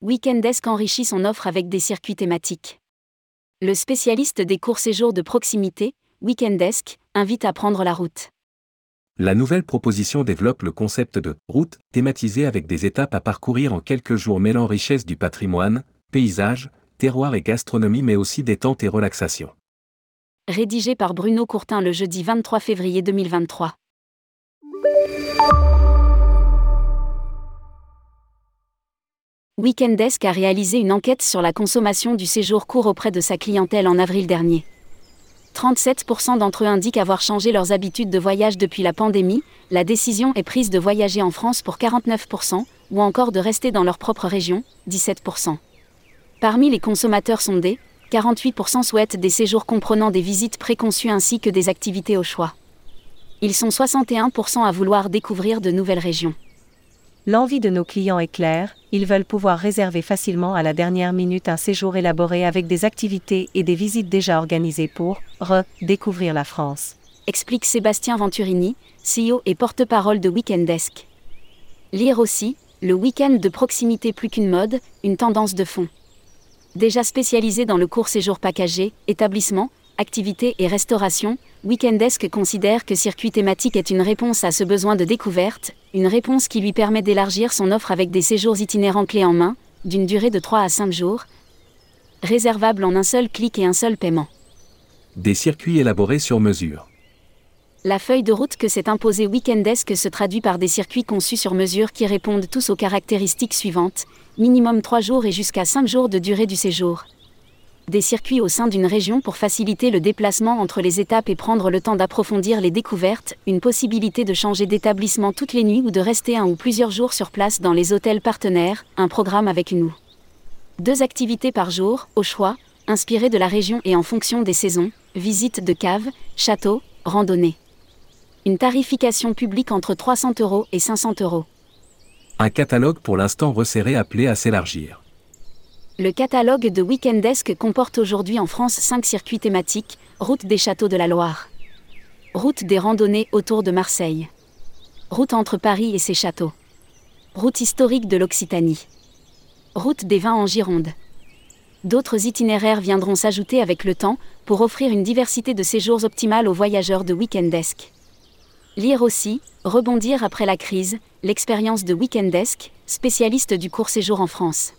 Weekendesk enrichit son offre avec des circuits thématiques. Le spécialiste des courts séjours de proximité, Weekendesk, invite à prendre la route. La nouvelle proposition développe le concept de route thématisée avec des étapes à parcourir en quelques jours mêlant richesse du patrimoine, paysage, terroir et gastronomie mais aussi détente et relaxation. Rédigé par Bruno Courtin le jeudi 23 février 2023. Weekendesk a réalisé une enquête sur la consommation du séjour court auprès de sa clientèle en avril dernier. 37% d'entre eux indiquent avoir changé leurs habitudes de voyage depuis la pandémie, la décision est prise de voyager en France pour 49%, ou encore de rester dans leur propre région, 17%. Parmi les consommateurs sondés, 48% souhaitent des séjours comprenant des visites préconçues ainsi que des activités au choix. Ils sont 61% à vouloir découvrir de nouvelles régions. L'envie de nos clients est claire, ils veulent pouvoir réserver facilement à la dernière minute un séjour élaboré avec des activités et des visites déjà organisées pour redécouvrir la France. Explique Sébastien Venturini, CEO et porte-parole de Weekendesk. Lire aussi, le week-end de proximité plus qu'une mode, une tendance de fond. Déjà spécialisé dans le court séjour packagé, établissement, activités et restauration, Weekendesk considère que Circuit thématique est une réponse à ce besoin de découverte, une réponse qui lui permet d'élargir son offre avec des séjours itinérants clés en main, d'une durée de 3 à 5 jours, réservables en un seul clic et un seul paiement. Des circuits élaborés sur mesure. La feuille de route que s'est imposée Weekendesk se traduit par des circuits conçus sur mesure qui répondent tous aux caractéristiques suivantes, minimum 3 jours et jusqu'à 5 jours de durée du séjour des circuits au sein d'une région pour faciliter le déplacement entre les étapes et prendre le temps d'approfondir les découvertes, une possibilité de changer d'établissement toutes les nuits ou de rester un ou plusieurs jours sur place dans les hôtels partenaires, un programme avec une deux activités par jour, au choix, inspirées de la région et en fonction des saisons, visite de caves, châteaux, randonnées. Une tarification publique entre 300 euros et 500 euros. Un catalogue pour l'instant resserré appelé à s'élargir. Le catalogue de Weekendesk comporte aujourd'hui en France 5 circuits thématiques, route des châteaux de la Loire, route des randonnées autour de Marseille, route entre Paris et ses châteaux, route historique de l'Occitanie, route des vins en Gironde. D'autres itinéraires viendront s'ajouter avec le temps pour offrir une diversité de séjours optimales aux voyageurs de Weekendesk. Lire aussi, rebondir après la crise, l'expérience de Weekendesk, spécialiste du court séjour en France.